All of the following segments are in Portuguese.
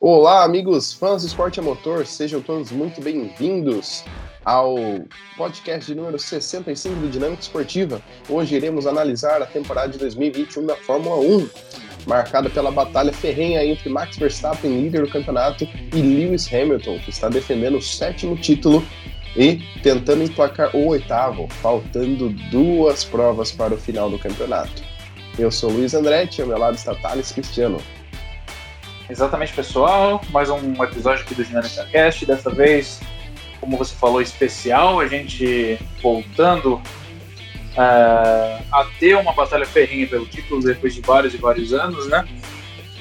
Olá, amigos fãs do esporte a motor, sejam todos muito bem-vindos ao podcast de número 65 do Dinâmica Esportiva. Hoje iremos analisar a temporada de 2021 da Fórmula 1, marcada pela batalha ferrenha entre Max Verstappen, líder do campeonato, e Lewis Hamilton, que está defendendo o sétimo título e tentando emplacar o oitavo, faltando duas provas para o final do campeonato. Eu sou Luiz Andretti, ao meu lado está Thales Cristiano. Exatamente, pessoal. Mais um episódio aqui do Dinâmica Cast. Dessa vez, como você falou, especial. A gente voltando uh, a ter uma batalha ferrinha pelo título depois de vários e vários anos, né?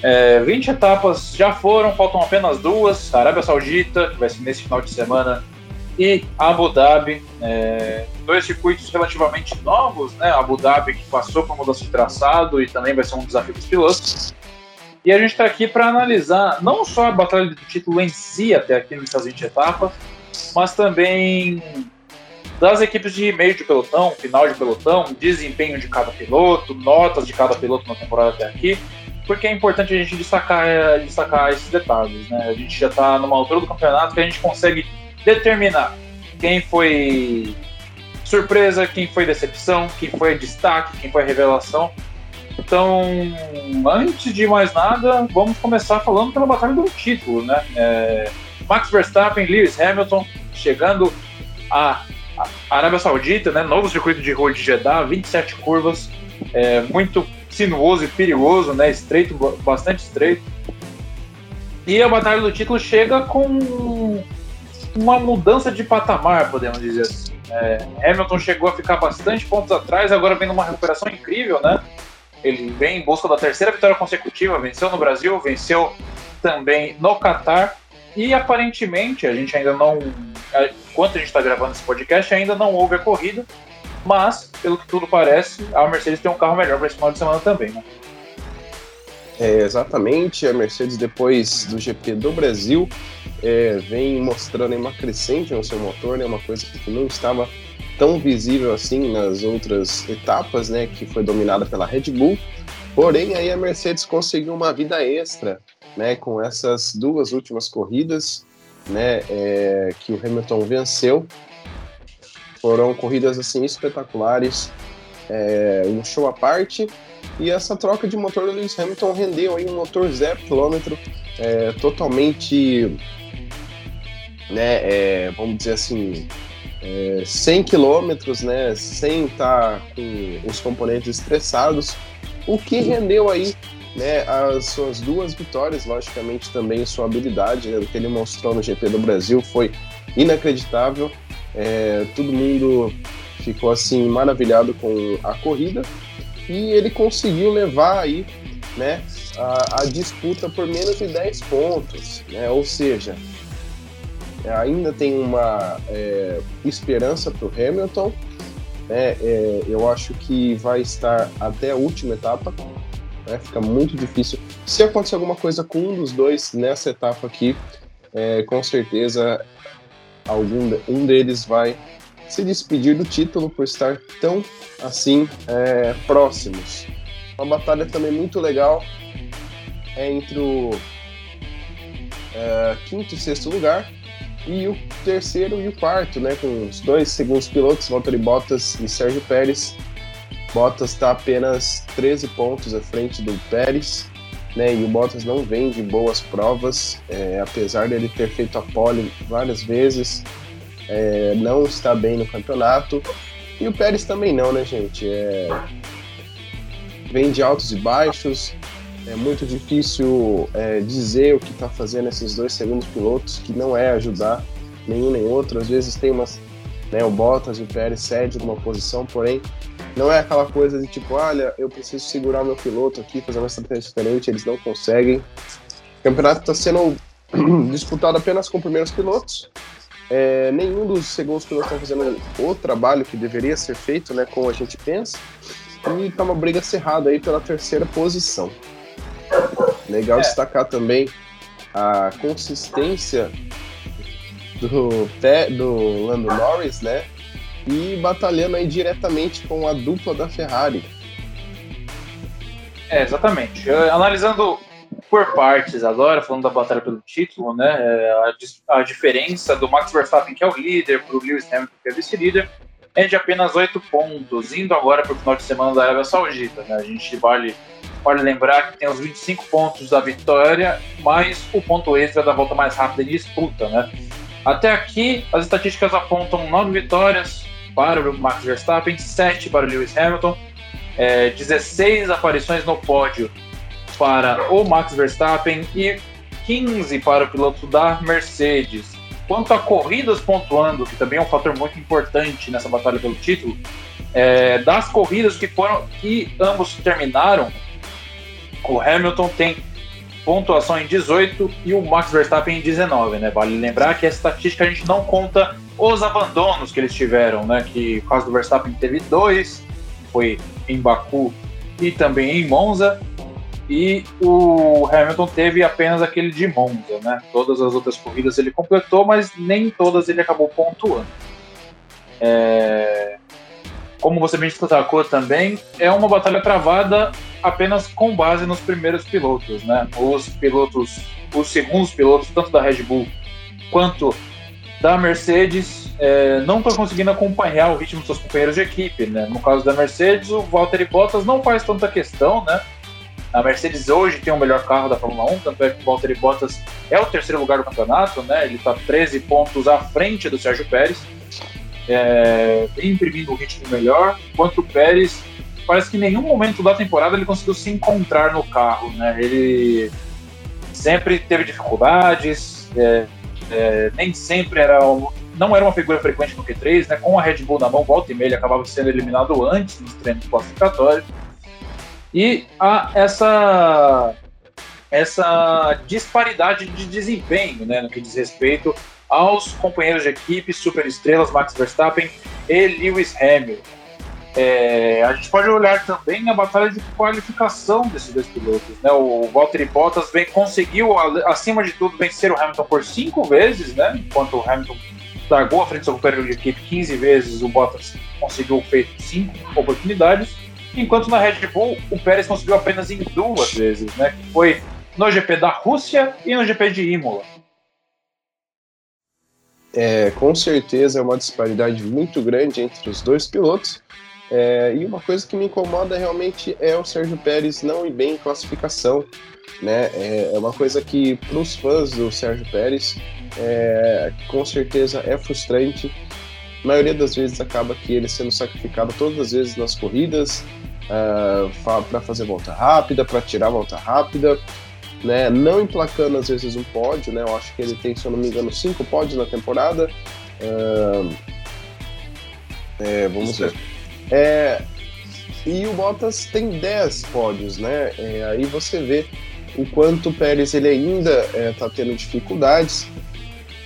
É, 20 etapas já foram, faltam apenas duas: a Arábia Saudita, que vai ser nesse final de semana, e Abu Dhabi. É, dois circuitos relativamente novos, né? Abu Dhabi, que passou por mudança de traçado e também vai ser um desafio para os pilotos. E a gente está aqui para analisar não só a batalha do título em si, até aqui nessas 20 etapas, mas também das equipes de meio de pelotão, final de pelotão, desempenho de cada piloto, notas de cada piloto na temporada até aqui, porque é importante a gente destacar, é, destacar esses detalhes. Né? A gente já está numa altura do campeonato que a gente consegue determinar quem foi surpresa, quem foi decepção, quem foi destaque, quem foi revelação então, antes de mais nada, vamos começar falando pela batalha do título, né? É, Max Verstappen, Lewis Hamilton chegando à Arábia Saudita, né? Novo circuito de rua de Jeddah, 27 curvas, é, muito sinuoso e perigoso, né? Estreito, bastante estreito. E a batalha do título chega com uma mudança de patamar, podemos dizer assim. É, Hamilton chegou a ficar bastante pontos atrás, agora vem numa recuperação incrível, né? Ele vem em busca da terceira vitória consecutiva, venceu no Brasil, venceu também no Catar. E aparentemente, a gente ainda não. Enquanto a gente está gravando esse podcast, ainda não houve a corrida. Mas, pelo que tudo parece, a Mercedes tem um carro melhor para esse final de semana também, né? É, exatamente, a Mercedes, depois do GP do Brasil, é, vem mostrando uma crescente no seu motor, né, uma coisa que não estava tão visível assim nas outras etapas, né, que foi dominada pela Red Bull. Porém, aí a Mercedes conseguiu uma vida extra, né, com essas duas últimas corridas, né, é, que o Hamilton venceu. Foram corridas assim espetaculares, é, um show à parte. E essa troca de motor do Lewis Hamilton rendeu aí um motor zero quilômetro, é, totalmente, né, é, vamos dizer assim, é, 100 quilômetros, né, sem estar com os componentes estressados, o que rendeu aí né, as suas duas vitórias, logicamente também sua habilidade, né, do que ele mostrou no GP do Brasil foi inacreditável. É, todo mundo ficou assim maravilhado com a corrida e ele conseguiu levar aí né, a, a disputa por menos de 10 pontos, né, ou seja, ainda tem uma é, esperança para o Hamilton. Né? É, eu acho que vai estar até a última etapa. Né? Fica muito difícil. Se acontecer alguma coisa com um dos dois nessa etapa aqui, é, com certeza algum um deles vai se despedir do título por estar tão assim é, próximos. Uma batalha também muito legal é entre o é, quinto e sexto lugar e o terceiro e o quarto, né, com os dois segundos pilotos, Valtteri Bottas e Sérgio Pérez. Bottas está apenas 13 pontos à frente do Pérez, né, e o Bottas não vem de boas provas, é, apesar dele ter feito a pole várias vezes, é, não está bem no campeonato. E o Pérez também não, né, gente? É, vem de altos e baixos, é muito difícil é, dizer o que está fazendo esses dois segundos pilotos, que não é ajudar nenhum nem outro. Às vezes tem umas. Né, o Bottas e o Pérez cedem uma posição, porém não é aquela coisa de tipo, olha, eu preciso segurar meu piloto aqui, fazer uma estratégia diferente, eles não conseguem. O campeonato está sendo disputado apenas com primeiros pilotos. É, nenhum dos segundos pilotos estão fazendo o trabalho que deveria ser feito, né, como a gente pensa. E tá uma briga cerrada aí pela terceira posição. Legal é. destacar também a consistência do, pé, do Lando Norris, né? E batalhando aí diretamente com a dupla da Ferrari. É, exatamente. Analisando por partes agora, falando da batalha pelo título, né? É, a, a diferença do Max Verstappen, que é o líder, para o Lewis Hamilton, que é vice-líder, é de apenas oito pontos, indo agora para o final de semana da Arábia Saudita. Né? A gente vale, vale lembrar que tem os 25 pontos da vitória, mais o ponto extra da volta mais rápida em disputa. Né? Até aqui, as estatísticas apontam nove vitórias para o Max Verstappen, sete para o Lewis Hamilton, é, 16 aparições no pódio para o Max Verstappen e 15 para o piloto da Mercedes. Quanto a corridas pontuando, que também é um fator muito importante nessa batalha pelo título, é, das corridas que foram que ambos terminaram, o Hamilton tem pontuação em 18 e o Max Verstappen em 19, né? Vale lembrar que essa estatística a gente não conta os abandonos que eles tiveram, né? Que o caso do Verstappen teve dois, foi em Baku e também em Monza, e o Hamilton teve apenas aquele de Monza, né? Todas as outras corridas ele completou, mas nem todas ele acabou pontuando. É... Como você bem destacou também, é uma batalha travada apenas com base nos primeiros pilotos, né? Os pilotos, os segundos pilotos, tanto da Red Bull quanto da Mercedes, é, não estão conseguindo acompanhar o ritmo dos seus companheiros de equipe, né? No caso da Mercedes, o Valtteri Bottas não faz tanta questão, né? A Mercedes hoje tem o melhor carro da Fórmula 1, tanto é que o Valtteri Bottas é o terceiro lugar do campeonato, né? Ele está 13 pontos à frente do Sérgio Pérez, é, imprimindo um ritmo melhor, enquanto o Pérez parece que em nenhum momento da temporada ele conseguiu se encontrar no carro, né? Ele sempre teve dificuldades, é, é, nem sempre era não era uma figura frequente no Q3, né? Com a Red Bull na mão, volta e meia, ele acabava sendo eliminado antes nos treinos classificatórios. E há essa, essa disparidade de desempenho né, no que diz respeito aos companheiros de equipe, superestrelas Max Verstappen e Lewis Hamilton. É, a gente pode olhar também a batalha de qualificação desses dois pilotos. Né? O Valtteri Bottas conseguiu, acima de tudo, vencer o Hamilton por cinco vezes, né? enquanto o Hamilton largou a frente do seu companheiro de equipe 15 vezes, o Bottas conseguiu feito cinco oportunidades enquanto na Red Bull o Pérez conseguiu apenas em duas vezes, né? Que foi no GP da Rússia e no GP de Imola. É, com certeza é uma disparidade muito grande entre os dois pilotos. É, e uma coisa que me incomoda realmente é o Sérgio Pérez não ir bem em classificação. Né? É, é uma coisa que, para os fãs do Sérgio Pérez, é, com certeza é frustrante. A maioria das vezes acaba que ele sendo sacrificado todas as vezes nas corridas, uh, ah, para fazer volta rápida, para tirar volta rápida, né? Não emplacando às vezes um pódio, né? Eu acho que ele tem, se eu não me engano, cinco pódios na temporada. Uh, é, vamos Isso. ver. É, e o Bottas tem 10 pódios, né? É, aí você vê o quanto o Pérez ele ainda está é, tendo dificuldades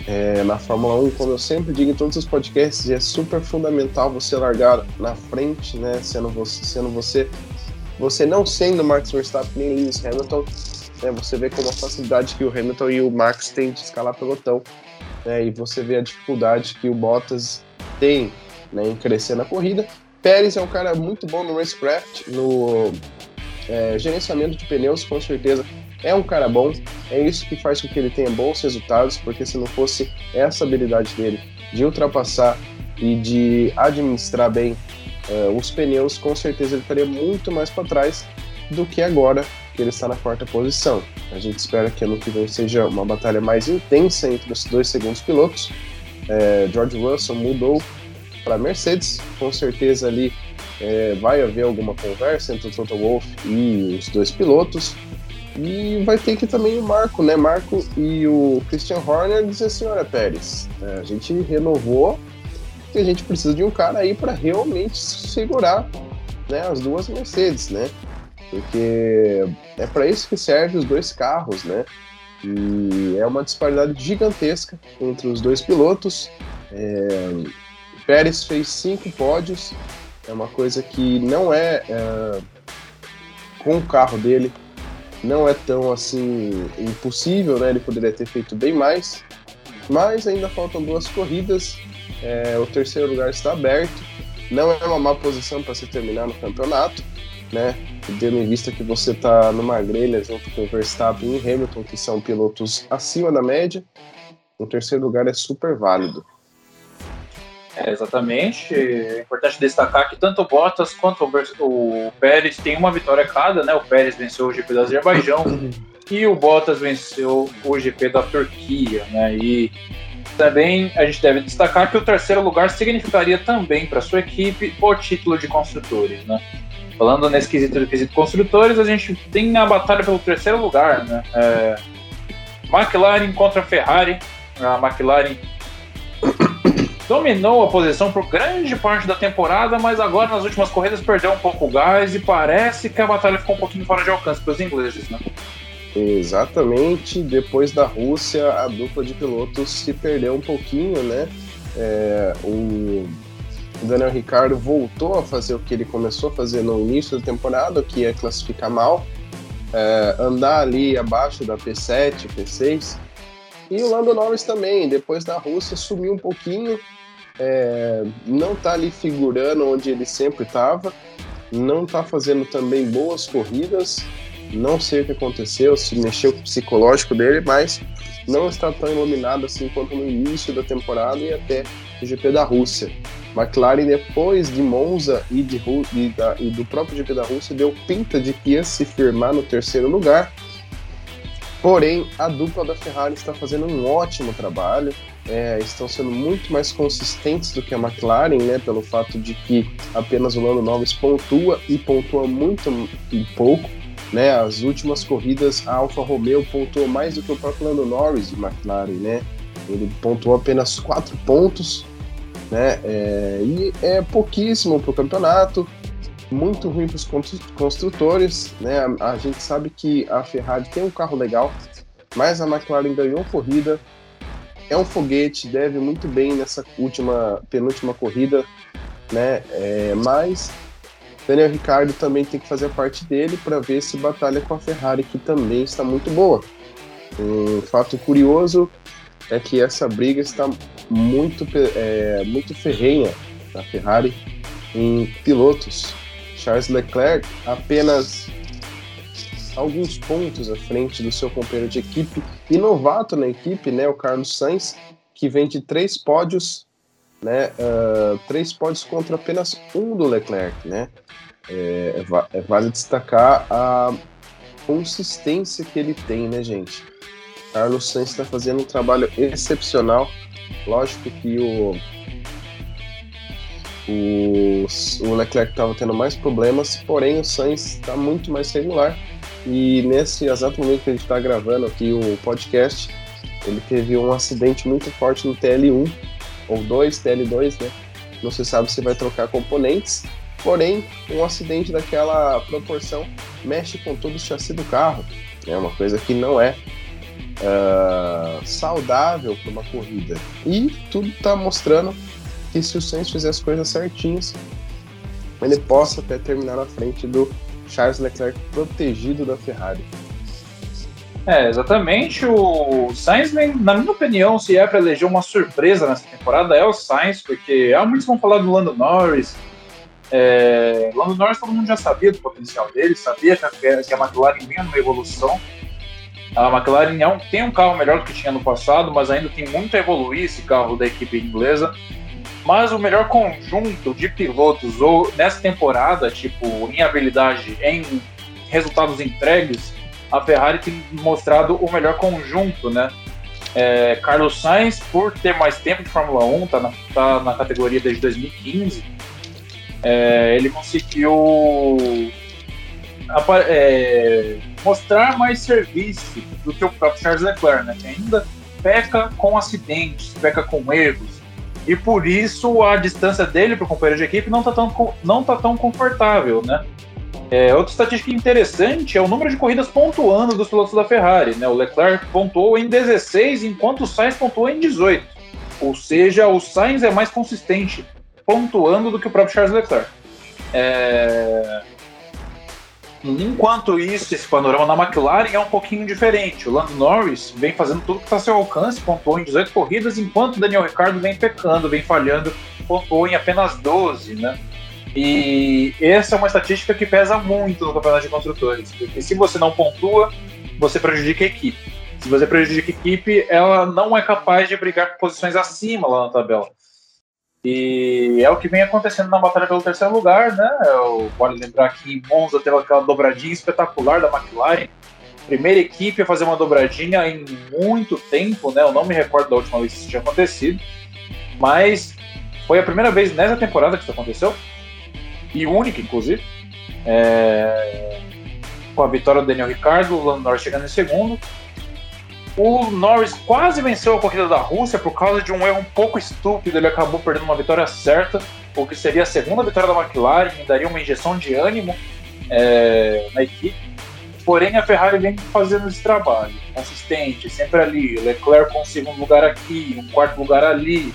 é, na Fórmula 1, como eu sempre digo em todos os podcasts, é super fundamental você largar na frente, né? Sendo você, sendo você, você não sendo Max Verstappen nem Lewis Hamilton, né, você vê como a facilidade que o Hamilton e o Max têm de escalar pelotão, né, e você vê a dificuldade que o Bottas tem né, em crescer na corrida. Pérez é um cara muito bom no racecraft, no é, gerenciamento de pneus, com certeza é um cara bom, é isso que faz com que ele tenha bons resultados, porque se não fosse essa habilidade dele de ultrapassar e de administrar bem uh, os pneus, com certeza ele estaria muito mais para trás do que agora que ele está na quarta posição. A gente espera que ano que vem seja uma batalha mais intensa entre os dois segundos pilotos. É, George Russell mudou para Mercedes, com certeza ali é, vai haver alguma conversa entre o Toto Wolff e os dois pilotos. E vai ter que também o Marco, né? Marco e o Christian Horner dizer assim: olha, Pérez, é, a gente renovou e a gente precisa de um cara aí para realmente segurar né, as duas Mercedes, né? Porque é para isso que servem os dois carros, né? E é uma disparidade gigantesca entre os dois pilotos. É, Pérez fez cinco pódios, é uma coisa que não é, é com o carro dele não é tão assim impossível, né? Ele poderia ter feito bem mais, mas ainda faltam duas corridas. É, o terceiro lugar está aberto. Não é uma má posição para se terminar no campeonato, né? Tendo em vista que você está numa grelha junto com o Verstappen e Hamilton, que são pilotos acima da média, o terceiro lugar é super válido. É, exatamente. É importante destacar que tanto o Bottas quanto o Pérez têm uma vitória cada, né? O Pérez venceu o GP do Azerbaijão e o Bottas venceu o GP da Turquia, né? E também a gente deve destacar que o terceiro lugar significaria também para sua equipe o título de construtores, né? Falando nesse quesito do quesito construtores, a gente tem a batalha pelo terceiro lugar, né? É, McLaren contra Ferrari. A McLaren dominou a posição por grande parte da temporada, mas agora nas últimas corridas perdeu um pouco o gás e parece que a batalha ficou um pouquinho fora de alcance para os ingleses, né? Exatamente, depois da Rússia, a dupla de pilotos se perdeu um pouquinho, né? É, o Daniel Ricciardo voltou a fazer o que ele começou a fazer no início da temporada, que é classificar mal, é, andar ali abaixo da P7, P6. E o Lando Norris também, depois da Rússia, sumiu um pouquinho, é, não está ali figurando onde ele sempre estava, não está fazendo também boas corridas, não sei o que aconteceu, se mexeu com o psicológico dele, mas não está tão iluminado assim quanto no início da temporada e até o GP da Rússia. McLaren, depois de Monza e, de, e, da, e do próprio GP da Rússia, deu pinta de que ia se firmar no terceiro lugar. Porém, a dupla da Ferrari está fazendo um ótimo trabalho, é, estão sendo muito mais consistentes do que a McLaren, né, pelo fato de que apenas o Lando Norris pontua e pontua muito pouco. Né, as últimas corridas a Alfa Romeo pontuou mais do que o próprio Lando Norris de McLaren, né? Ele pontuou apenas quatro pontos, né? É, e é pouquíssimo para o campeonato, muito ruim para os construtores, né? A, a, gente sabe que a Ferrari tem um carro legal, mas a McLaren ganhou corrida, é um foguete, deve muito bem nessa última penúltima corrida, né? É, mas Daniel Ricciardo também tem que fazer a parte dele para ver se batalha com a Ferrari, que também está muito boa. Um fato curioso é que essa briga está muito, é, muito ferrenha na Ferrari em pilotos. Charles Leclerc apenas alguns pontos à frente do seu companheiro de equipe e novato na equipe, né, o Carlos Sainz, que vem de três pódios né? Uh, três pódios contra apenas um do Leclerc, né? É, é, é, vale destacar a consistência que ele tem, né, gente? Carlos Sainz está fazendo um trabalho excepcional. Lógico que o o, o Leclerc estava tendo mais problemas, porém o Sainz está muito mais regular. E nesse exato momento que a gente está gravando aqui o podcast, ele teve um acidente muito forte no TL1 ou 2, TL2, né? Não se sabe se vai trocar componentes, porém, um acidente daquela proporção mexe com todo o chassi do carro. É uma coisa que não é uh, saudável para uma corrida. E tudo está mostrando que se o Sainz fizer as coisas certinhas, ele possa até terminar na frente do Charles Leclerc protegido da Ferrari. É, exatamente. O Sainz, na minha opinião, se é para eleger uma surpresa nessa temporada, é o Sainz, porque há muitos vão falar do Lando Norris. É, Lando Norris todo mundo já sabia do potencial dele, sabia que a, que a McLaren vinha numa evolução. A McLaren é um, tem um carro melhor do que tinha no passado, mas ainda tem muito a evoluir esse carro da equipe inglesa. Mas o melhor conjunto de pilotos, ou nessa temporada, tipo, em habilidade, em resultados entregues, a Ferrari tem mostrado o melhor conjunto, né? É, Carlos Sainz, por ter mais tempo de Fórmula 1, tá na, tá na categoria desde 2015, é, ele conseguiu é, mostrar mais serviço do que o próprio Charles Leclerc, né? Que ainda peca com acidentes, peca com erros. E por isso a distância dele para o companheiro de equipe não está tão, não tá tão confortável, né? É, outra estatística interessante é o número de corridas pontuando dos pilotos da Ferrari. Né? O Leclerc pontuou em 16, enquanto o Sainz pontuou em 18. Ou seja, o Sainz é mais consistente pontuando do que o próprio Charles Leclerc. É... Enquanto isso, esse panorama na McLaren é um pouquinho diferente. O Lando Norris vem fazendo tudo que está a seu alcance, pontuou em 18 corridas, enquanto o Daniel Ricciardo vem pecando, vem falhando, pontuou em apenas 12, né? E essa é uma estatística que pesa muito no campeonato de construtores, porque se você não pontua, você prejudica a equipe. Se você prejudica a equipe, ela não é capaz de brigar com posições acima lá na tabela. E é o que vem acontecendo na batalha pelo terceiro lugar, né? Vale lembrar que em Monza teve aquela dobradinha espetacular da McLaren. Primeira equipe a fazer uma dobradinha em muito tempo, né? Eu não me recordo da última vez que isso tinha acontecido. Mas foi a primeira vez nessa temporada que isso aconteceu. E única, inclusive. É... Com a vitória do Daniel Ricciardo, o Lando Norris chegando em segundo. O Norris quase venceu a corrida da Rússia por causa de um erro um pouco estúpido. Ele acabou perdendo uma vitória certa, o que seria a segunda vitória da McLaren e daria uma injeção de ânimo é, na equipe. Porém, a Ferrari vem fazendo esse trabalho consistente, sempre ali. Leclerc com um segundo lugar aqui, um quarto lugar ali.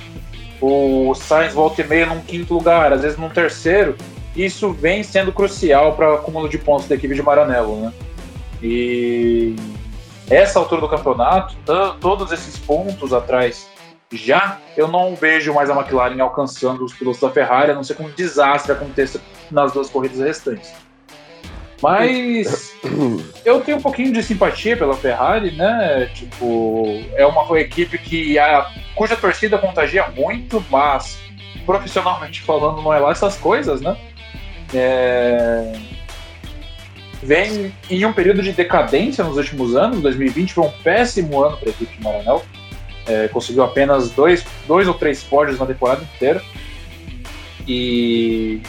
O Sainz volta e meia num quinto lugar, às vezes num terceiro. Isso vem sendo crucial para o acúmulo de pontos da equipe de Maranello, né? E essa altura do campeonato, todos esses pontos atrás já, eu não vejo mais a McLaren alcançando os pilotos da Ferrari, a não ser que um desastre aconteça nas duas corridas restantes. Mas eu tenho um pouquinho de simpatia pela Ferrari, né? Tipo, é uma equipe que a, cuja torcida contagia muito, mas profissionalmente falando não é lá essas coisas, né? É, vem em um período de decadência nos últimos anos. 2020 foi um péssimo ano para a equipe de Maranhão. É, conseguiu apenas dois, dois ou três pódios na temporada inteira. E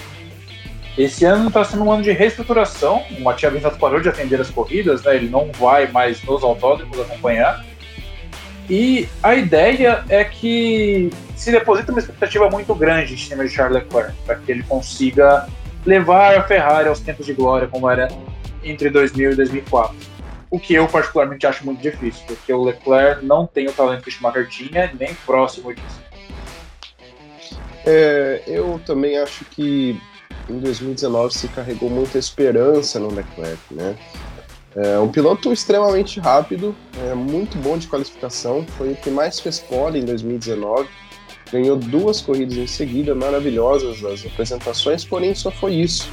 esse ano está sendo um ano de reestruturação. O Matias Vintato parou de atender as corridas, né? ele não vai mais nos autódromos acompanhar. E a ideia é que se deposita uma expectativa muito grande em cima de Charles Leclerc, para que ele consiga levar a Ferrari aos tempos de glória, como era entre 2000 e 2004. O que eu particularmente acho muito difícil, porque o Leclerc não tem o talento que o Schumacher tinha, nem próximo disso. É, eu também acho que em 2019 se carregou muita esperança no Leclerc, né? É um piloto extremamente rápido, é muito bom de qualificação, foi o que mais fez pole em 2019, ganhou duas corridas em seguida maravilhosas as apresentações, porém só foi isso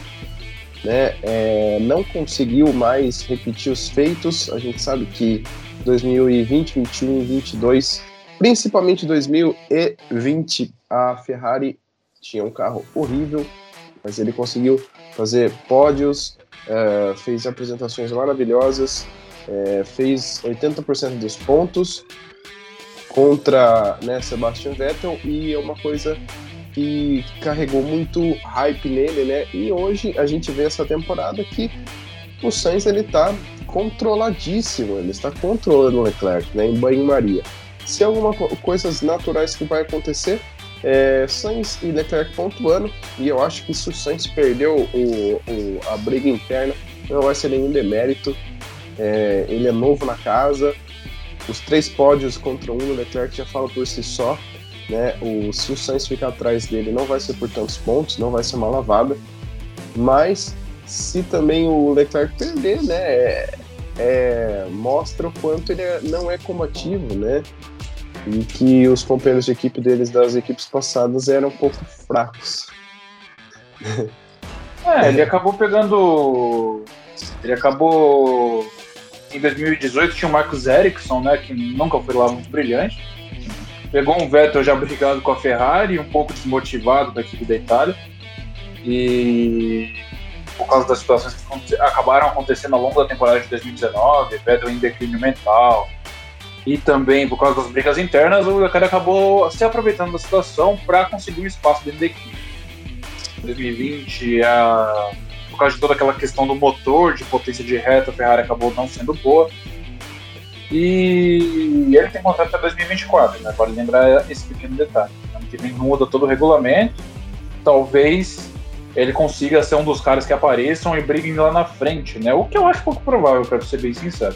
né, é, não conseguiu mais repetir os feitos. A gente sabe que 2020, 21 e 22, principalmente 2020, a Ferrari tinha um carro horrível, mas ele conseguiu fazer pódios, é, fez apresentações maravilhosas, é, fez 80% dos pontos contra né, Sebastian Vettel e é uma coisa que carregou muito hype nele, né? E hoje a gente vê essa temporada que o Sainz ele tá controladíssimo, ele está controlando o Leclerc, né, em banho-maria. Se alguma co coisas naturais que vai acontecer, é, Sainz e Leclerc pontuando, e eu acho que se o Sainz perdeu o, o, a briga interna, não vai ser nenhum demérito. É, ele é novo na casa, os três pódios contra um, o Leclerc já fala por si só. Né? O, se o Sainz ficar atrás dele, não vai ser por tantos pontos, não vai ser uma lavada. Mas se também o Leclerc perder, né, é, é, mostra o quanto ele é, não é combativo, né? E que os companheiros de equipe deles das equipes passadas eram um pouco fracos. É, ele acabou pegando. Ele acabou. Em 2018 tinha o Marcos Ericsson, né? Que nunca foi lá muito brilhante Pegou um Vettel já brigado com a Ferrari, um pouco desmotivado da equipe da Itália. E por causa das situações que acabaram acontecendo ao longo da temporada de 2019, Vettel em declínio mental, e também por causa das brigas internas, o Leclerc acabou se aproveitando da situação para conseguir um espaço dentro da equipe. 2020, a... por causa de toda aquela questão do motor, de potência de reta, a Ferrari acabou não sendo boa. E ele tem contrato até 2024, né? Vale lembrar esse pequeno detalhe. Ano que vem muda todo o regulamento. Talvez ele consiga ser um dos caras que apareçam e briguem lá na frente, né? O que eu acho pouco provável, para ser bem sincero.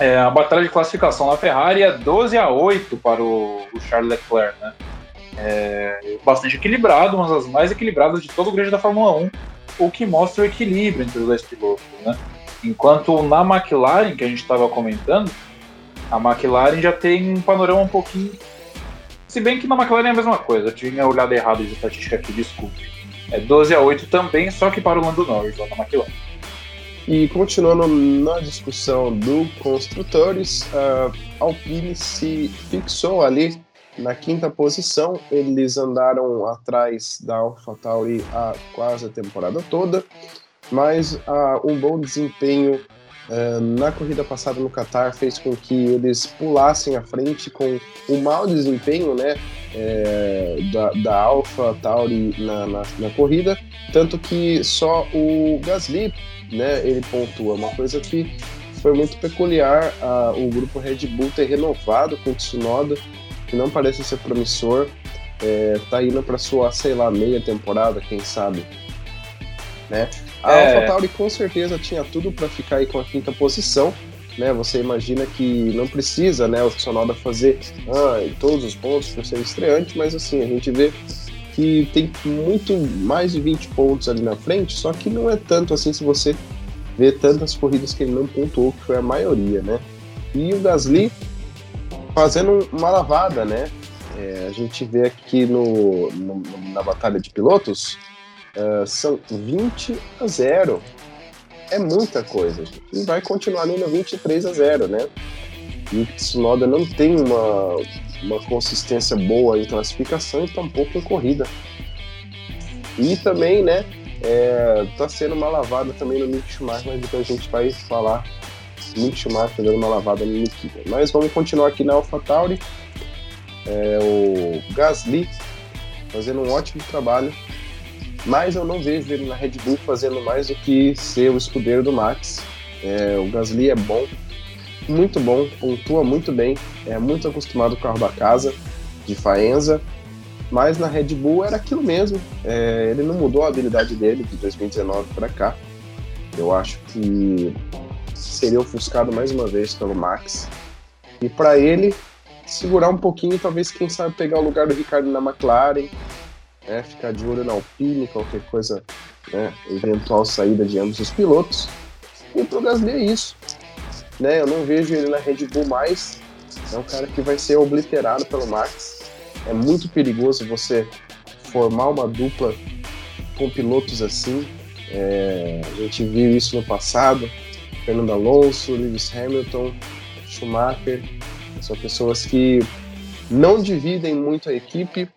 É, a batalha de classificação na Ferrari é 12 a 8 para o, o Charles Leclerc, né? É, bastante equilibrado, uma das mais equilibradas de todo o grid da Fórmula 1, o que mostra o equilíbrio entre os dois pilotos, né? Enquanto na McLaren, que a gente estava comentando, a McLaren já tem um panorama um pouquinho. Se bem que na McLaren é a mesma coisa, eu tinha olhado errado de estatística aqui, desculpe. É 12 a 8 também, só que para o Lando Norris, lá na McLaren. E continuando na discussão do construtores, a Alpine se fixou ali na quinta posição. Eles andaram atrás da AlphaTauri a quase a temporada toda, mas uh, um bom desempenho uh, na corrida passada no Qatar fez com que eles pulassem à frente com o mau desempenho né, é, da, da AlphaTauri na, na, na corrida, tanto que só o Gasly né, ele pontua. Uma coisa que foi muito peculiar uh, o grupo Red Bull ter renovado com o Tsunoda, que não parece ser promissor. É, tá indo para sua, sei lá, meia temporada, quem sabe. Né? A é... AlphaTauri com certeza tinha tudo para ficar aí com a quinta posição. Né? Você imagina que não precisa né, o Tsunoda fazer ah, todos os pontos por ser estreante, mas assim, a gente vê que tem muito mais de 20 pontos ali na frente, só que não é tanto assim se você vê tantas corridas que ele não pontuou, que foi a maioria, né? E o Gasly fazendo uma lavada, né? É, a gente vê aqui no, no na batalha de pilotos, uh, são 20 a 0. É muita coisa. E vai continuar no 23 a 0, né? E Tsunoda não tem uma, uma consistência boa em classificação e tampouco em corrida. E também, né, é, tá sendo uma lavada também no Mick Schumacher, mas depois a gente vai falar Mick Schumacher dando uma lavada no Nikita. Mas vamos continuar aqui na AlphaTauri. É, o Gasly fazendo um ótimo trabalho, mas eu não vejo ele na Red Bull fazendo mais do que ser o escudeiro do Max. É, o Gasly é bom, muito bom, pontua muito bem, é muito acostumado com o carro da casa, de Faenza, mas na Red Bull era aquilo mesmo. É, ele não mudou a habilidade dele de 2019 para cá. Eu acho que seria ofuscado mais uma vez pelo Max. E para ele segurar um pouquinho, talvez quem sabe pegar o lugar do Ricardo na McLaren, né, ficar de olho na Alpine, qualquer coisa, né, eventual saída de ambos os pilotos. E pro Gasly é isso né? Eu não vejo ele na Red Bull mais. É um cara que vai ser obliterado pelo Max. É muito perigoso você formar uma dupla com pilotos assim. É, a gente viu isso no passado. Fernando Alonso, Lewis Hamilton, Schumacher. São pessoas que não dividem muito a equipe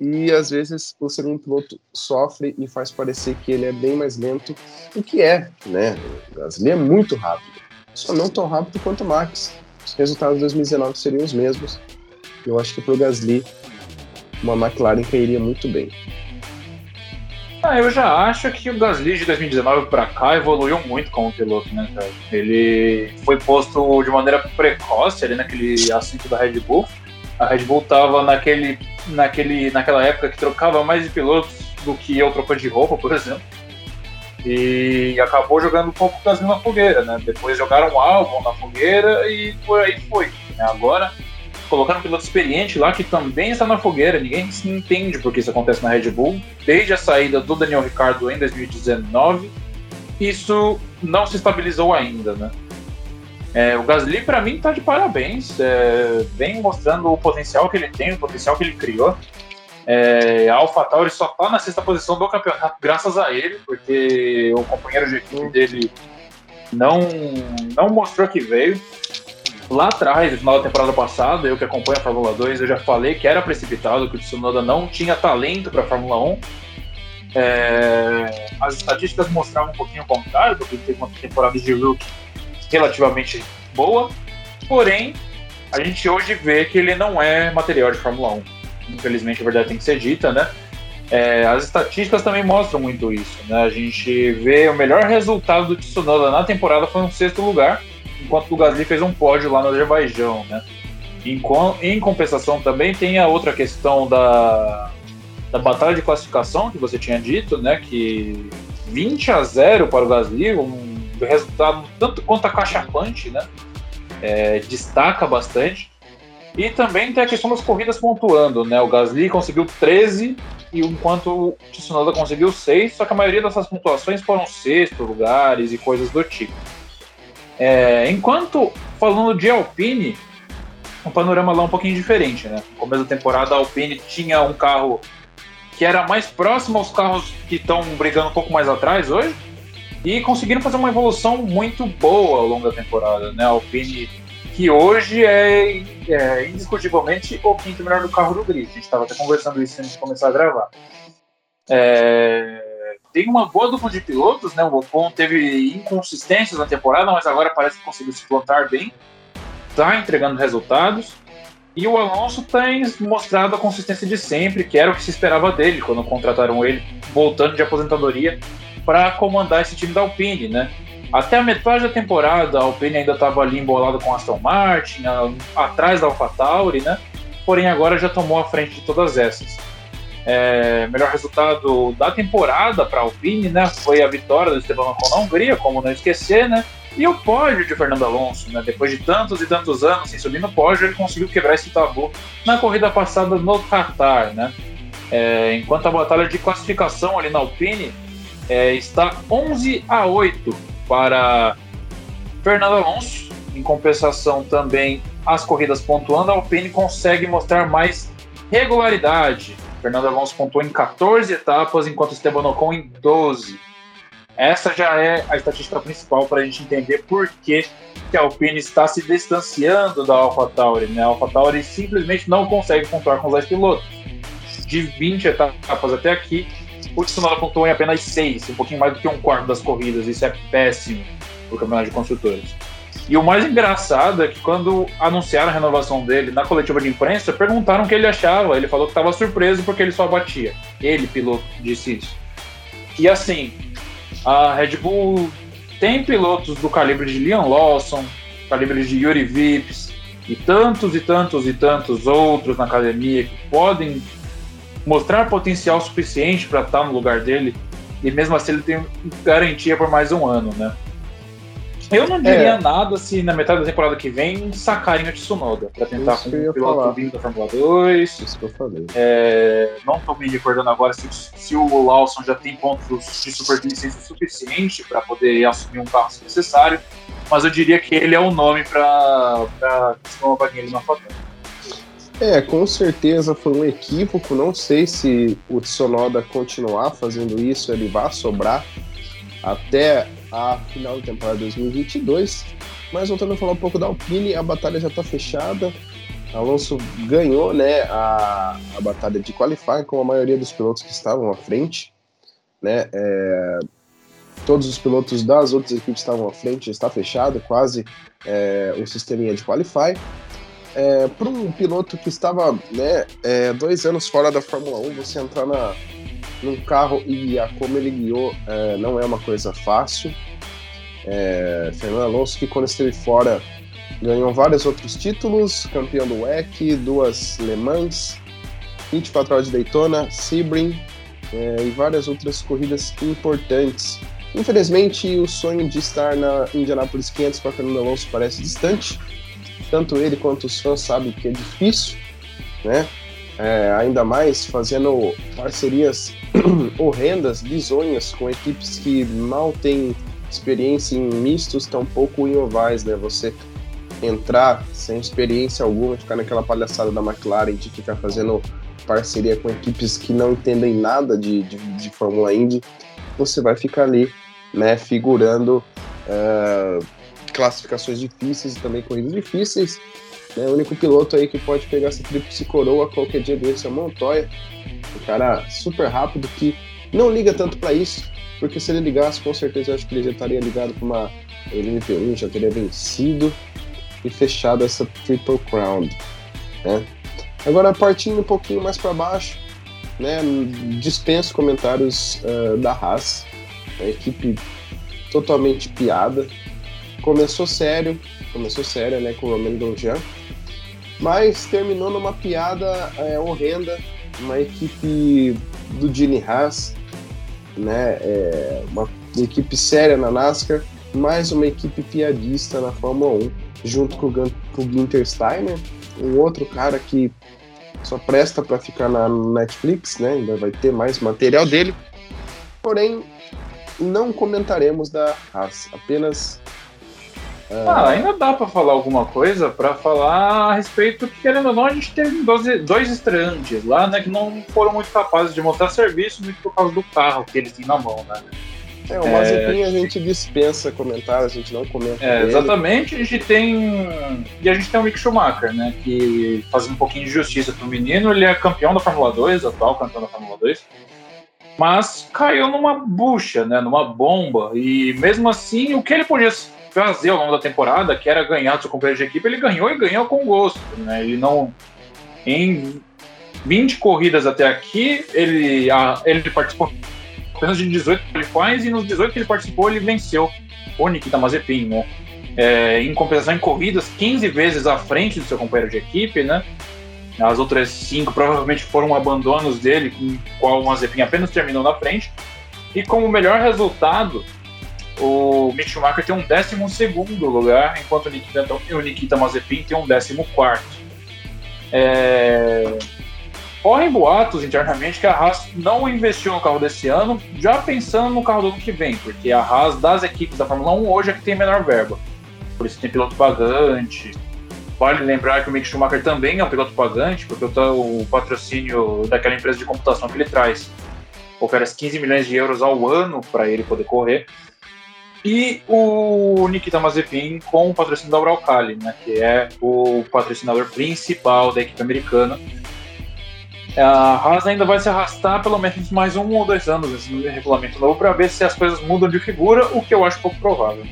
e às vezes o segundo piloto sofre e faz parecer que ele é bem mais lento do que é, né? O Gasly é muito rápido só não tão rápido quanto o Max. Os resultados de 2019 seriam os mesmos. Eu acho que para o Gasly, uma McLaren cairia muito bem. Ah, eu já acho que o Gasly de 2019 para cá evoluiu muito como piloto, né? Ele foi posto de maneira precoce ali naquele assento da Red Bull. A Red Bull tava naquele, naquele, naquela época que trocava mais de pilotos do que eu trocando de roupa, por exemplo e acabou jogando um pouco o Gasly na fogueira, né? Depois jogaram o álbum na fogueira e por aí foi. Né? Agora colocaram um piloto experiente lá que também está na fogueira. Ninguém se entende por que isso acontece na Red Bull. Desde a saída do Daniel Ricciardo em 2019, isso não se estabilizou ainda, né? É, o Gasly, para mim, está de parabéns. É, vem mostrando o potencial que ele tem, o potencial que ele criou. É, a AlphaTauri só está na sexta posição do campeonato graças a ele, porque o companheiro de equipe dele não, não mostrou que veio. Lá atrás, no final da temporada passada, eu que acompanho a Fórmula 2, eu já falei que era precipitado, que o Tsunoda não tinha talento para a Fórmula 1. É, as estatísticas mostravam um pouquinho o contrário, porque ele teve uma temporada de rookie relativamente boa, porém, a gente hoje vê que ele não é material de Fórmula 1 infelizmente a verdade tem que ser dita, né? É, as estatísticas também mostram muito isso, né? A gente vê o melhor resultado do Tsunoda na temporada foi um sexto lugar, enquanto o Gasly fez um pódio lá no Azerbaijão, né? Em, em compensação também tem a outra questão da, da batalha de classificação que você tinha dito, né? Que 20 a 0 para o Gasly, um resultado tanto quanto a caixa punch, né? É, destaca bastante. E também tem a questão das corridas pontuando, né? O Gasly conseguiu 13, e enquanto o Tsunoda conseguiu 6, só que a maioria dessas pontuações foram sexto lugares e coisas do tipo. É, enquanto, falando de Alpine, o panorama lá um pouquinho diferente, né? No começo da temporada, a Alpine tinha um carro que era mais próximo aos carros que estão brigando um pouco mais atrás hoje, e conseguiram fazer uma evolução muito boa ao longo da temporada, né? A Alpine, que hoje é, é indiscutivelmente o quinto melhor do carro do grid. A gente estava até conversando isso antes de começar a gravar. É, tem uma boa dupla de pilotos, né? O Ocon teve inconsistências na temporada, mas agora parece que conseguiu se plantar bem, está entregando resultados. E o Alonso tem mostrado a consistência de sempre, que era o que se esperava dele quando contrataram ele, voltando de aposentadoria para comandar esse time da Alpine, né? Até a metade da temporada, a Alpine ainda estava ali embolada com Aston Martin, a, atrás da AlphaTauri, né? Porém, agora já tomou a frente de todas essas. É, melhor resultado da temporada para a Alpine, né? Foi a vitória do Esteban Ocon na Hungria, como não esquecer, né? E o pódio de Fernando Alonso, né? Depois de tantos e tantos anos sem subir no pódio, ele conseguiu quebrar esse tabu na corrida passada no Qatar, né? É, enquanto a batalha de classificação ali na Alpine é, está 11 a 8 para Fernando Alonso. Em compensação, também as corridas pontuando, a Alpine consegue mostrar mais regularidade. Fernando Alonso pontuou em 14 etapas, enquanto Esteban Ocon em 12. Essa já é a estatística principal para a gente entender por que, que a Alpine está se distanciando da AlphaTauri. Né? A AlphaTauri simplesmente não consegue pontuar com os dois pilotos. De 20 etapas até aqui, o Tsunoda pontuou em apenas 6, um pouquinho mais do que um quarto das corridas. Isso é péssimo para o campeonato de construtores. E o mais engraçado é que quando anunciaram a renovação dele na coletiva de imprensa, perguntaram o que ele achava. Ele falou que estava surpreso porque ele só batia. Ele, piloto, disse isso. E assim, a Red Bull tem pilotos do calibre de Leon Lawson, calibre de Yuri Vips, e tantos e tantos e tantos outros na academia que podem mostrar potencial suficiente para estar no lugar dele e mesmo assim ele tem garantia por mais um ano, né? Eu não diria é. nada se na metade da temporada que vem sacarem o Tsunoda para tentar Isso com um piloto vindo da Fórmula 2. Isso que eu falei. É, não estou me recordando agora se, se, o Lawson já tem pontos de superlicença suficiente para poder assumir um carro se necessário, mas eu diria que ele é o nome para uma vaguinha ali na Fórmula é, com certeza foi um equívoco. Não sei se o Tsunoda continuar fazendo isso, ele vai sobrar até a final da temporada 2022. Mas voltando a falar um pouco da Alpine, a batalha já está fechada. Alonso ganhou né, a, a batalha de qualify com a maioria dos pilotos que estavam à frente. Né, é, todos os pilotos das outras equipes estavam à frente, está fechado quase é, o sisteminha de qualify é, para um piloto que estava né, é, dois anos fora da Fórmula 1, você entrar na, num carro e a como ele guiou é, não é uma coisa fácil. É, Fernando Alonso, que quando esteve fora, ganhou vários outros títulos: campeão do WEC, duas Le Mans, 24 horas de Daytona, Sebring é, e várias outras corridas importantes. Infelizmente, o sonho de estar na Indianapolis 500 para Fernando Alonso parece distante tanto ele quanto os fãs sabem que é difícil, né? É, ainda mais fazendo parcerias horrendas, bizonhas, com equipes que mal têm experiência em mistos, tampouco em ovais, né? Você entrar sem experiência alguma, ficar naquela palhaçada da McLaren de ficar fazendo parceria com equipes que não entendem nada de, de, de Fórmula Indy, você vai ficar ali, né, figurando uh, classificações difíceis e também corridas difíceis. Né? O único piloto aí que pode pegar essa tríplice coroa qualquer dia desse é o Montoya. Um cara super rápido que não liga tanto para isso, porque se ele ligasse, com certeza eu acho que ele já estaria ligado para uma LMP1, já teria vencido e fechado essa Triple Crown. Né? Agora, partindo um pouquinho mais para baixo, né, dispenso comentários uh, da Haas, a equipe totalmente piada, começou sério, começou séria, né, com o Romain Grosjean, mas terminou numa piada é, horrenda, uma equipe do Gene Haas, né, é, uma equipe séria na NASCAR, mais uma equipe piadista na Fórmula 1, junto com o, com o Gunter Steiner, um outro cara que só presta para ficar na Netflix, né, ainda vai ter mais material dele, porém não comentaremos da Haas, apenas Ah, ainda dá para falar alguma coisa para falar a respeito que, querendo ou não, a gente teve dois, estreantes lá, né, que não foram muito capazes de mostrar serviço muito por causa do carro que eles têm na mão, né? É, o Mazepin é... a gente dispensa comentários, a gente não comenta. É, exatamente, a gente tem. E a gente tem o Mick Schumacher, né? Que faz um pouquinho de justiça pro menino, ele é campeão da Fórmula 2, atual campeão da Fórmula 2. Mas caiu numa bucha, né? Numa bomba. E mesmo assim, o que ele podia fazer ao longo da temporada, que era ganhar do seu companheiro de equipe, ele ganhou e ganhou com gosto. Né? Ele não. Em 20 corridas até aqui, ele, a, ele participou apenas de 18 qualifies e nos 18 que ele participou, ele venceu o Nikita Mazepin, né? É, em compensação em corridas, 15 vezes à frente do seu companheiro de equipe, né? As outras cinco provavelmente foram abandonos dele, com o qual o Mazepin apenas terminou na frente. E como melhor resultado, o Mick Schumacher tem um 12 lugar, enquanto o Nikita, o Nikita Mazepin tem um 14. É... Correm boatos internamente que a Haas não investiu no carro desse ano, já pensando no carro do ano que vem, porque a Haas das equipes da Fórmula 1 hoje é que tem menor verba. Por isso tem piloto pagante. Vale lembrar que o Mick Schumacher também é um piloto pagante, porque o patrocínio daquela empresa de computação que ele traz oferece 15 milhões de euros ao ano para ele poder correr. E o Nikita Mazepin com o patrocínio da Uralkali, né, que é o patrocinador principal da equipe americana a Haas ainda vai se arrastar pelo menos mais um ou dois anos nesse regulamento novo para ver se as coisas mudam de figura, o que eu acho pouco provável.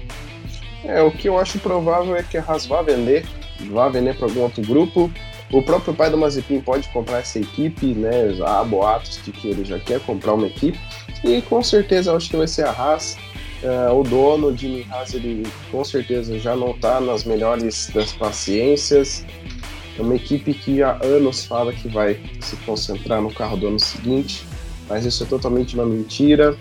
É, o que eu acho provável é que a Haas vá vender, vá vender para algum outro grupo. O próprio pai do Mazepin pode comprar essa equipe, né? Há boatos de que ele já quer comprar uma equipe. E com certeza eu acho que vai ser a Haas. Uh, o dono, Jimmy Haas, ele com certeza já não está nas melhores das paciências. É uma equipe que há anos fala que vai se concentrar no carro do ano seguinte, mas isso é totalmente uma mentira.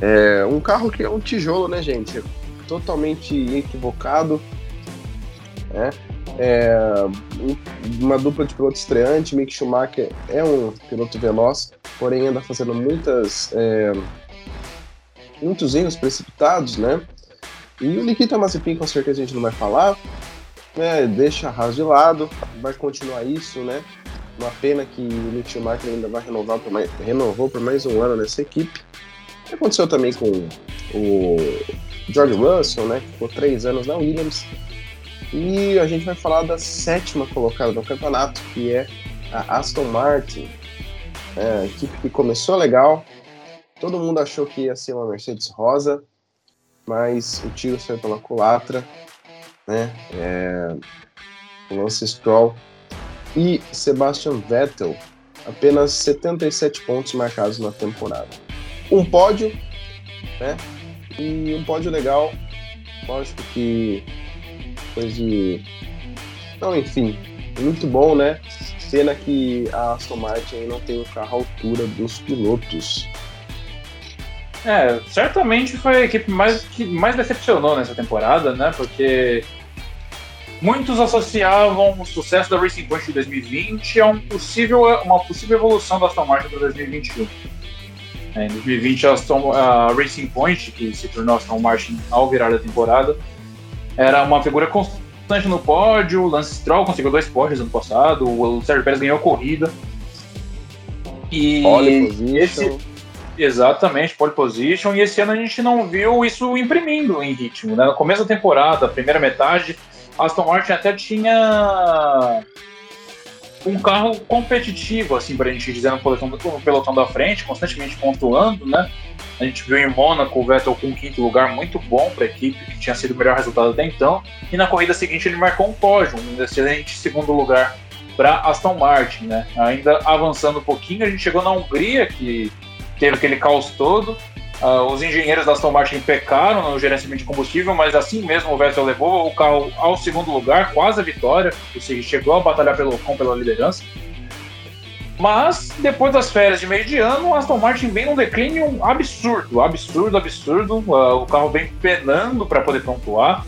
É um carro que é um tijolo, né, gente? Totalmente equivocado. Né? É uma dupla de piloto estreante. Mick Schumacher é um piloto veloz, porém anda fazendo muitas, é, muitos erros precipitados, né? E o Nikita Mazepin, com certeza a gente não vai falar, né, deixa a Haas de lado, vai continuar isso, né? Uma pena que o Nick Schumacher ainda vai renovar por mais, renovou por mais um ano nessa equipe. Aconteceu também com o George Russell, né? Que ficou três anos na Williams. E a gente vai falar da sétima colocada no campeonato, que é a Aston Martin. É, a equipe que começou legal. Todo mundo achou que ia ser uma Mercedes rosa, mas o tiro saiu pela culatra né? É, Lance Stroll e Sebastian Vettel, apenas 77 pontos marcados na temporada. Um pódio, né? E um pódio legal, lógico que coisa de. Não, enfim, muito bom, né? Pena que a Aston Martin não tem o carro à altura dos pilotos. É, certamente foi a equipe mais, que mais decepcionou nessa temporada, né? Porque muitos associavam o sucesso da Racing Point de 2020 a um possível, uma possível evolução da Aston Martin para 2021. É, em 2020, a, Aston, a Racing Point, que se tornou Aston Martin ao virar a temporada, era uma figura constante no pódio. O Lance Stroll conseguiu dois pódios ano passado, o Sérgio Pérez ganhou a corrida. E Pole esse, Exatamente, pole position. E esse ano a gente não viu isso imprimindo em ritmo. Né? No começo da temporada, primeira metade, Aston Martin até tinha um carro competitivo, assim, pra gente dizer no pelotão, no pelotão da frente, constantemente pontuando, né? A gente viu em Mônaco o Vettel com um quinto lugar muito bom para a equipe, que tinha sido o melhor resultado até então. E na corrida seguinte ele marcou um pódio, um excelente segundo lugar para Aston Martin, né? Ainda avançando um pouquinho, a gente chegou na Hungria, que teve aquele caos todo. Uh, os engenheiros da Aston Martin pecaram no gerenciamento de combustível, mas assim mesmo o Vettel levou o carro ao segundo lugar, quase a vitória, ou seja, chegou a batalhar pelo, com pela liderança. Mas depois das férias de meio de ano, o Aston Martin vem num declínio absurdo, absurdo, absurdo. Uh, o carro vem penando para poder pontuar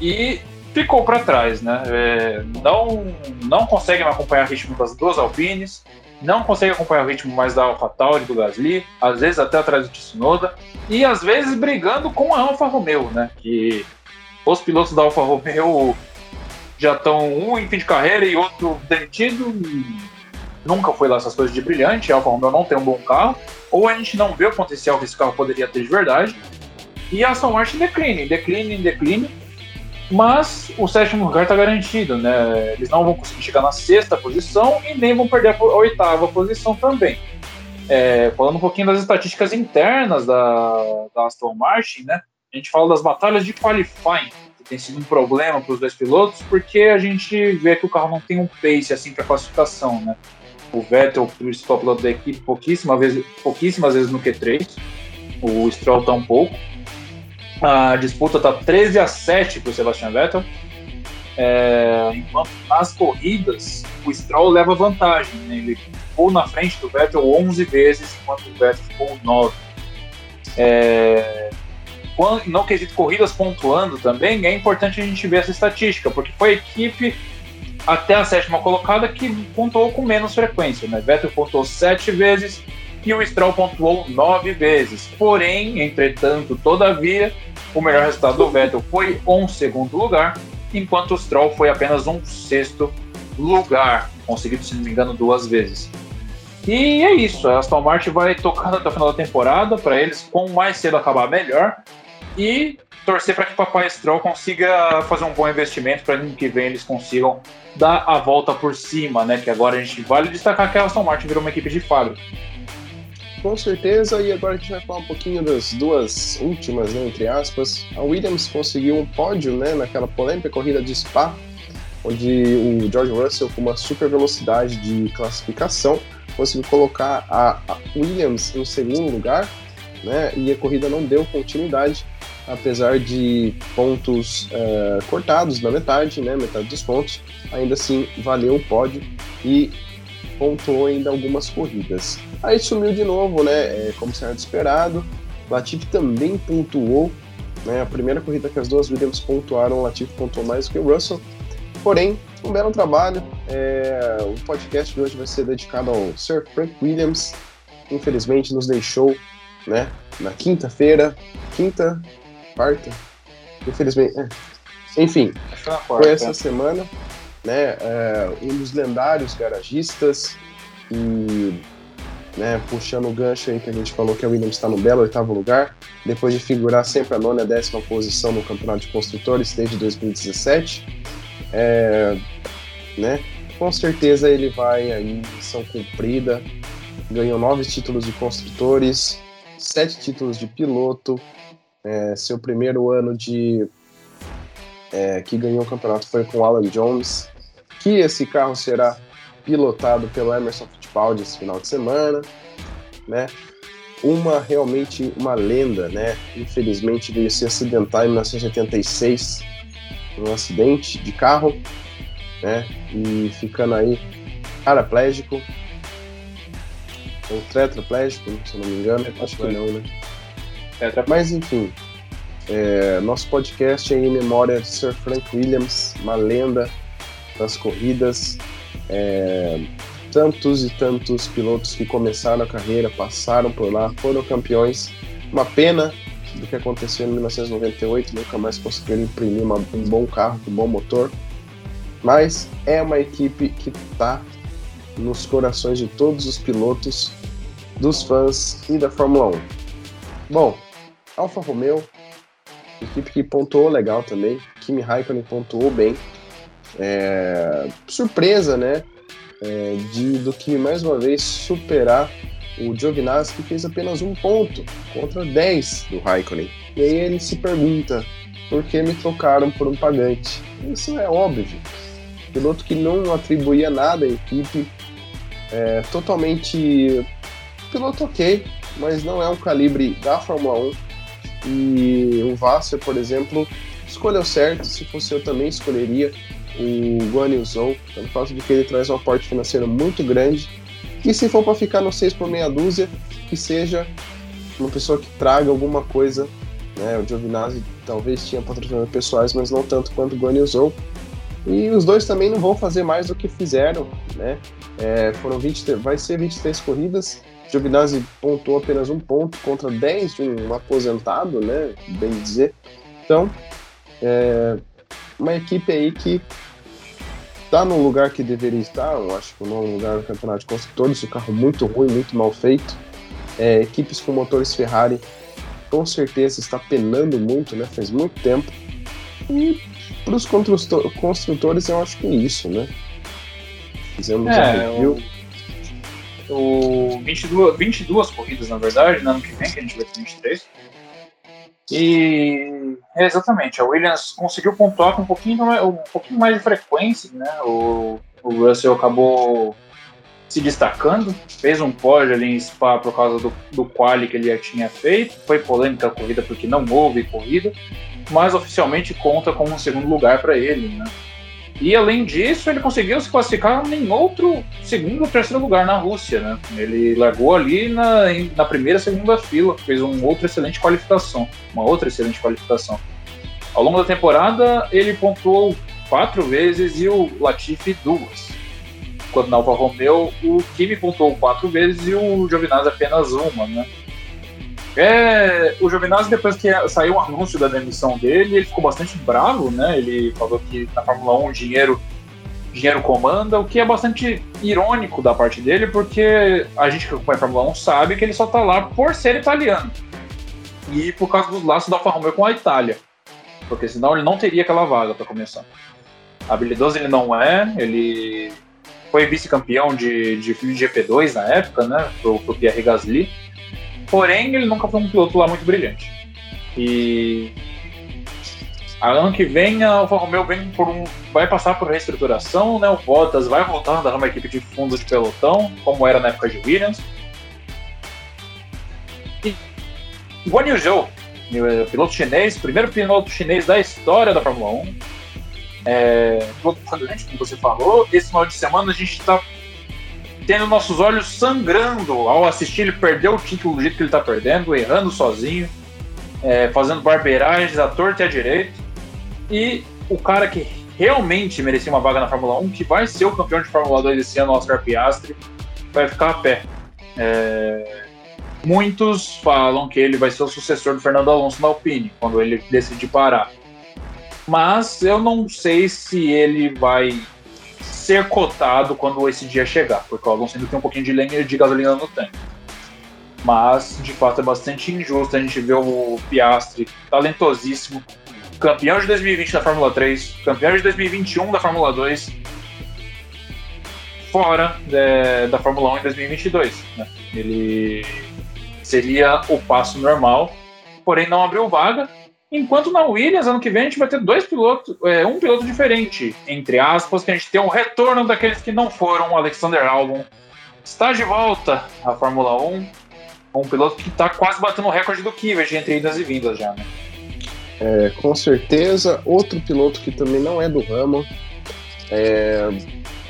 e ficou para trás, né? É, não, não consegue acompanhar o ritmo das duas Alpines não consegue acompanhar o ritmo mais da AlphaTauri do Gasly, às vezes até atrás do Tsunoda, e às vezes brigando com a Alfa Romeo, né? Que os pilotos da Alfa Romeo já estão um em fim de carreira e outro demitido. Nunca foi lá essas coisas de brilhante. A Alfa Romeo não tem um bom carro, ou a gente não vê o potencial que esse carro poderia ter de verdade. E a Aston Martin declina, declina, declina. Mas o sétimo lugar está garantido, né? Eles não vão conseguir chegar na sexta posição e nem vão perder a oitava posição também. É, falando um pouquinho das estatísticas internas da, da Aston Martin, né? A gente fala das batalhas de qualifying, que tem sido um problema para os dois pilotos, porque a gente vê que o carro não tem um pace assim para classificação, né? O Vettel, o principal piloto da equipe, pouquíssimas vezes, pouquíssimas vezes no Q3, o Stroll tá um pouco. A disputa tá 13 a 7 para o Sebastian Vettel. É, enquanto nas corridas o Stroll leva vantagem, né? ele ficou na frente do Vettel 11 vezes, enquanto o Vettel ficou 9. É, quando, no quesito corridas pontuando também, é importante a gente ver essa estatística, porque foi a equipe até a sétima colocada que pontuou com menos frequência. Né? Vettel pontuou sete vezes e o Stroll pontuou nove vezes. Porém, entretanto, todavia, o melhor resultado do Vettel foi um segundo lugar, enquanto o Stroll foi apenas um sexto lugar, conseguido, se não me engano, duas vezes. E é isso, a Aston Martin vai tocando até o final da temporada, para eles, com mais cedo acabar melhor, e torcer para que o Papai Stroll consiga fazer um bom investimento para ano que vem eles consigam dar a volta por cima, né? Que agora a gente vale destacar que a Aston Martin virou uma equipe de fábrica. Com certeza, e agora a gente vai falar um pouquinho das duas últimas, né, entre aspas. A Williams conseguiu um pódio né, naquela polêmica corrida de Spa, onde o George Russell, com uma super velocidade de classificação, conseguiu colocar a Williams em segundo lugar, né, e a corrida não deu continuidade, apesar de pontos é, cortados na metade, né, metade dos pontos, ainda assim valeu o pódio e pontuou ainda algumas corridas. Aí sumiu de novo, né? É, como se era esperado. Latifi também pontuou. Né, a primeira corrida que as duas Williams pontuaram, o Latifi pontuou mais do que o Russell. Porém, um belo trabalho. É, o podcast de hoje vai ser dedicado ao Sir Frank Williams. Infelizmente nos deixou né, na quinta-feira. Quinta, quarta? Infelizmente. É. Enfim, foi essa semana. Né, é, um dos lendários garagistas e né, puxando o gancho aí que a gente falou que a Williams está no belo oitavo lugar, depois de figurar sempre a nona e décima posição no Campeonato de Construtores desde 2017. É, né, com certeza ele vai aí missão cumprida, ganhou nove títulos de construtores, sete títulos de piloto, é, seu primeiro ano de é, que ganhou o campeonato foi com o Alan Jones, que esse carro será pilotado pelo Emerson Fittipaldi esse final de semana, né? Uma realmente uma lenda, né? Infelizmente veio se acidentar em 1986 num acidente de carro, né? E ficando aí paraplégico ou tetraplégico, se não me engano, acho que não, né? Mas enfim, é, nosso podcast é em memória de Sir Frank Williams, uma lenda das corridas, é, tantos e tantos pilotos que começaram a carreira, passaram por lá, foram campeões. Uma pena do que aconteceu em 1998, nunca mais conseguiram imprimir uma, um bom carro, um bom motor. Mas é uma equipe que está nos corações de todos os pilotos, dos fãs e da Fórmula 1. Bom, Alfa Romeo, equipe que pontuou legal também, Kimi Raikkonen pontuou bem. É, surpresa, né? é, de, do que mais uma vez superar o Giovinazzi, que fez apenas um ponto contra 10 do Raikkonen. E aí ele se pergunta por que me trocaram por um pagante. Isso é óbvio. Piloto que não atribuía nada à equipe, é, totalmente piloto ok, mas não é um calibre da Fórmula 1. E o Vasser, por exemplo, escolheu certo. Se fosse eu também escolheria o Guan Yu Zhou, pelo fato de que ele traz um aporte financeiro muito grande. E se for para ficar no 6 por meia dúzia, que seja uma pessoa que traga alguma coisa. Né? O Giovinazzi talvez tinha patrocinadores pessoais, mas não tanto quanto o Guan Yu Zhou. E os dois também não vão fazer mais do que fizeram, né? É, foram 20, vai ser 23 corridas. Giovinazzi pontuou apenas um ponto contra 10 de um aposentado, né? Bem dizer. Então, É uma equipe aí que está no lugar que deveria estar, eu acho que um lugar no campeonato de construtores, o carro muito ruim, muito mal feito. É, equipes com motores Ferrari com certeza está penando muito, né? Faz muito tempo. E para os construtores eu acho que é isso, né? Fizemos é, a review. O, o 22, 22 corridas, na verdade, no ano que vem, que a gente vai ter 23. E exatamente, a Williams conseguiu pontuar com um pouquinho, um pouquinho mais de frequência, né? O, o Russell acabou se destacando, fez um pódio ali em Spa por causa do, do quali que ele já tinha feito, foi polêmica a corrida porque não houve corrida, mas oficialmente conta como um segundo lugar para ele, né? E além disso, ele conseguiu se classificar em outro segundo ou terceiro lugar na Rússia, né? Ele largou ali na, na primeira, segunda fila, fez uma outra excelente qualificação, uma outra excelente qualificação. Ao longo da temporada, ele pontuou quatro vezes e o Latifi duas. Quando na Alfa Romeo, o Kimi pontuou quatro vezes e o Giovinazzi apenas uma, né? É, o Giovinazzi, depois que saiu o anúncio da demissão dele, ele ficou bastante bravo, né? Ele falou que na Fórmula 1 dinheiro, dinheiro comanda, o que é bastante irônico da parte dele, porque a gente que acompanha a Fórmula 1 sabe que ele só tá lá por ser italiano. E por causa dos laços da Fórmula 1 com a Itália. Porque senão ele não teria aquela vaga para começar. Habilidoso ele não é, ele foi vice-campeão de, de GP2 na época, né? Pro, pro Pierre Gasly Porém, ele nunca foi um piloto lá muito brilhante. E ano que vem a Alfa Romeo vem por um, vai passar por reestruturação, né? O Bottas vai voltar a andar numa equipe de fundo de pelotão, como era na época de Williams. E Guan Yu Zhou, piloto chinês, primeiro piloto chinês da história da Fórmula 1. É, piloto como você falou. Esse final de semana a gente está tendo nossos olhos sangrando ao assistir ele perder o título do jeito que ele tá perdendo, errando sozinho, é, fazendo barbeiragens à torta e à direita. E o cara que realmente merecia uma vaga na Fórmula 1, que vai ser o campeão de Fórmula 2 esse ano, Oscar Piastri, vai ficar a pé. É, muitos falam que ele vai ser o sucessor do Fernando Alonso na Alpine, quando ele decidir parar. Mas eu não sei se ele vai ser cotado quando esse dia chegar, porque o Alonso ainda tem um pouquinho de lenha de gasolina no tanque. Mas, de fato, é bastante injusto a gente ver o Piastri, talentosíssimo, campeão de 2020 da Fórmula 3, campeão de 2021 da Fórmula 2, fora de, da Fórmula 1 em 2022. Né? Ele seria o passo normal, porém não abriu vaga, Enquanto na Williams, ano que vem, a gente vai ter dois pilotos, é, um piloto diferente, entre aspas, que a gente tem um retorno daqueles que não foram. O Alexander Albon está de volta à Fórmula 1, um piloto que está quase batendo o recorde do Kivet entre idas e vindas já, né? É, com certeza, outro piloto que também não é do ramo, é,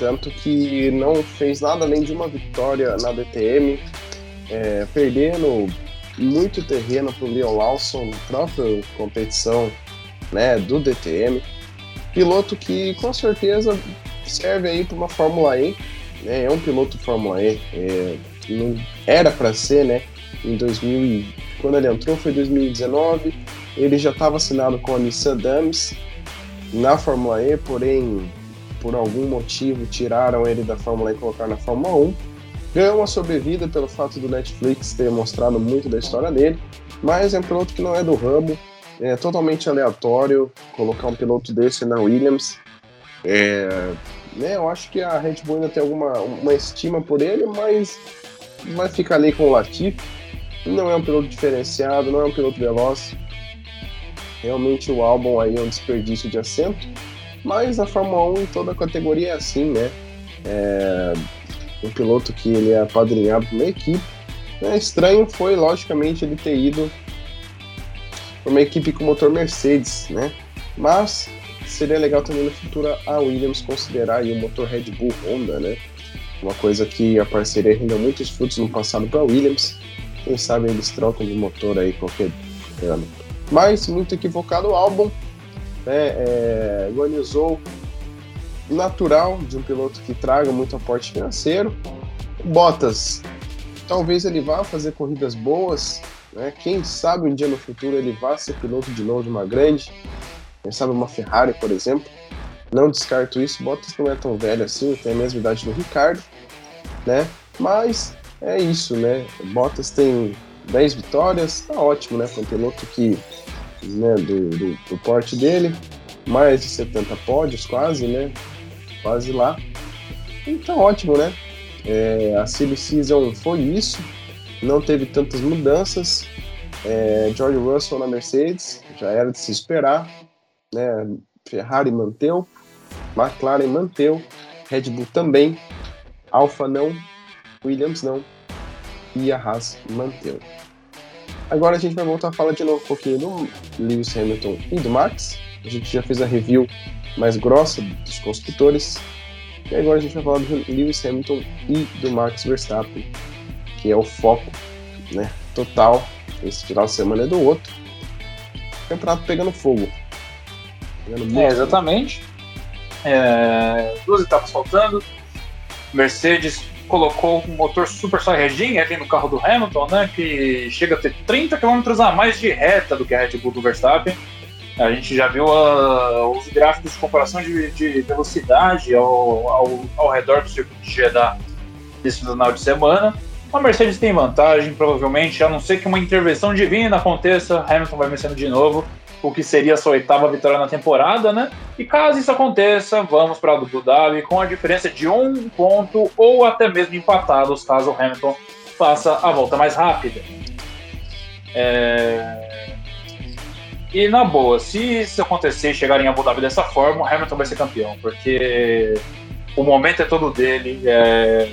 tanto que não fez nada além de uma vitória na DTM, é, perdendo muito terreno para o Leon Lawson, própria competição né, do DTM. Piloto que com certeza serve aí para uma Fórmula E, né, é um piloto Fórmula E, é, não era para ser, né? Em 2000, quando ele entrou foi 2019, ele já estava assinado com a Nissan Dams na Fórmula E, porém por algum motivo tiraram ele da Fórmula E e colocaram na Fórmula 1 ganhou uma sobrevida pelo fato do Netflix ter mostrado muito da história dele, mas é um piloto que não é do ramo, é totalmente aleatório colocar um piloto desse na Williams. É, né, eu acho que a Red Bull ainda tem alguma uma estima por ele, mas vai ficar ali com o Latifi. Não é um piloto diferenciado, não é um piloto veloz. Realmente o álbum aí é um desperdício de assento, mas a Fórmula 1 em toda a categoria é assim, né? É, um piloto que ele é apadrinhado uma equipe. É estranho foi, logicamente, ele ter ido para uma equipe com motor Mercedes, né? Mas seria legal também no futuro a Williams considerar o motor Red Bull Honda, né? Uma coisa que a parceria rendeu muitos frutos no passado para a Williams. Quem sabe eles trocam de motor aí qualquer ano. Mas muito equivocado o álbum. Né? É, organizou natural de um piloto que traga muito aporte financeiro. Bottas, talvez ele vá fazer corridas boas, né? Quem sabe um dia no futuro ele vá ser piloto de novo de uma grande. quem sabe uma Ferrari, por exemplo. Não descarto isso, Bottas não é tão velho assim, tem a mesma idade do Ricardo, né? Mas é isso, né? Bottas tem 10 vitórias, tá ótimo, né? Para um piloto que, né, do, do, do, porte dele, mais de 70 pódios quase, né? Quase lá. Então ótimo, né? É, a Silly Season foi isso, não teve tantas mudanças. É, George Russell na Mercedes, já era de se esperar, né? Ferrari manteu, McLaren manteu, Red Bull também, Alfa não, Williams não, e a Haas manteve. Agora a gente vai voltar a falar de novo um pouquinho do Lewis Hamilton e do Max. A gente já fez a review mais grossa dos construtores. E agora a gente vai falar do Lewis Hamilton e do Max Verstappen, que é o foco né, total. Esse final de semana é do outro. O campeonato pegando fogo. Pegando é, exatamente. É, duas etapas faltando. Mercedes colocou um motor super saiyajin ali no carro do Hamilton, né? Que chega a ter 30 km a mais de reta do que a Red Bull do Verstappen. A gente já viu uh, os gráficos de comparação de, de velocidade ao, ao, ao, redor do circuito de Jeddah desse final de semana. A Mercedes tem vantagem, provavelmente, a não ser que uma intervenção divina aconteça, Hamilton vai vencendo de novo o que seria a sua oitava vitória na temporada, né? E caso isso aconteça, vamos para Abu Dhabi com a diferença de um ponto ou até mesmo empatados, caso o Hamilton faça a volta mais rápida. É... E na boa, se isso acontecer e chegar em Abu Dhabi dessa forma, o Hamilton vai ser campeão, porque o momento é todo dele. É...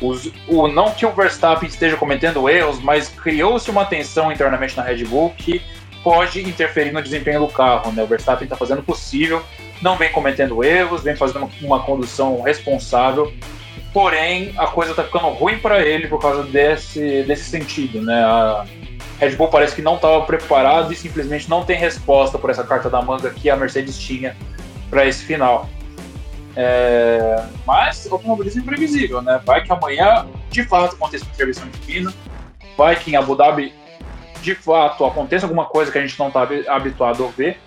Os, o, não que o Verstappen esteja cometendo erros, mas criou-se uma tensão internamente na Red Bull que pode interferir no desempenho do carro. Né? O Verstappen está fazendo o possível, não vem cometendo erros, vem fazendo uma condução responsável. Porém, a coisa está ficando ruim para ele por causa desse, desse sentido. Né? A Red Bull parece que não estava preparado e simplesmente não tem resposta por essa carta da manga que a Mercedes tinha para esse final. É, mas o automobilismo é imprevisível, né? Vai que amanhã de fato aconteça uma intervenção divina, vai que em Abu Dhabi de fato aconteça alguma coisa que a gente não está habituado a ver,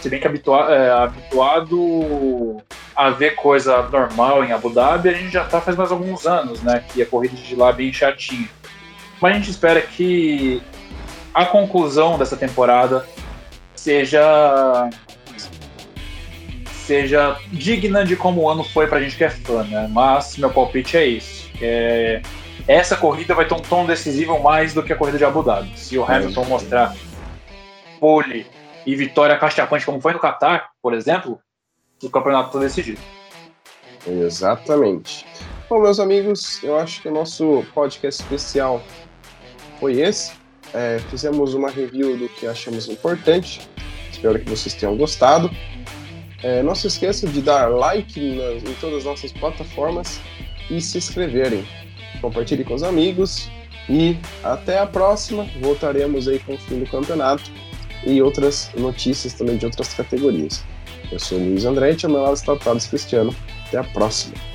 se bem que habitua, é, habituado a ver coisa normal em Abu Dhabi, a gente já está faz mais alguns anos, né? Que a corrida de lá é bem chatinha. Mas a gente espera que a conclusão dessa temporada seja seja digna de como o ano foi pra gente que é fã, né? Mas meu palpite é isso. É, essa corrida vai ter um tom decisivo mais do que a corrida de Abu Dhabi. Se o Hamilton mostrar pole e vitória cachapante como foi no Qatar, por exemplo, o campeonato está decidido. Exatamente. Bom, meus amigos, eu acho que o nosso podcast especial foi esse. É, fizemos uma review do que achamos importante. Espero que vocês tenham gostado. É, não se esqueçam de dar like nas, em todas as nossas plataformas e se inscreverem compartilhe com os amigos e até a próxima. Voltaremos aí com o fim do campeonato e outras notícias também de outras categorias. Eu sou o Luiz André e ao meu lado está o Cristiano. Até a próxima.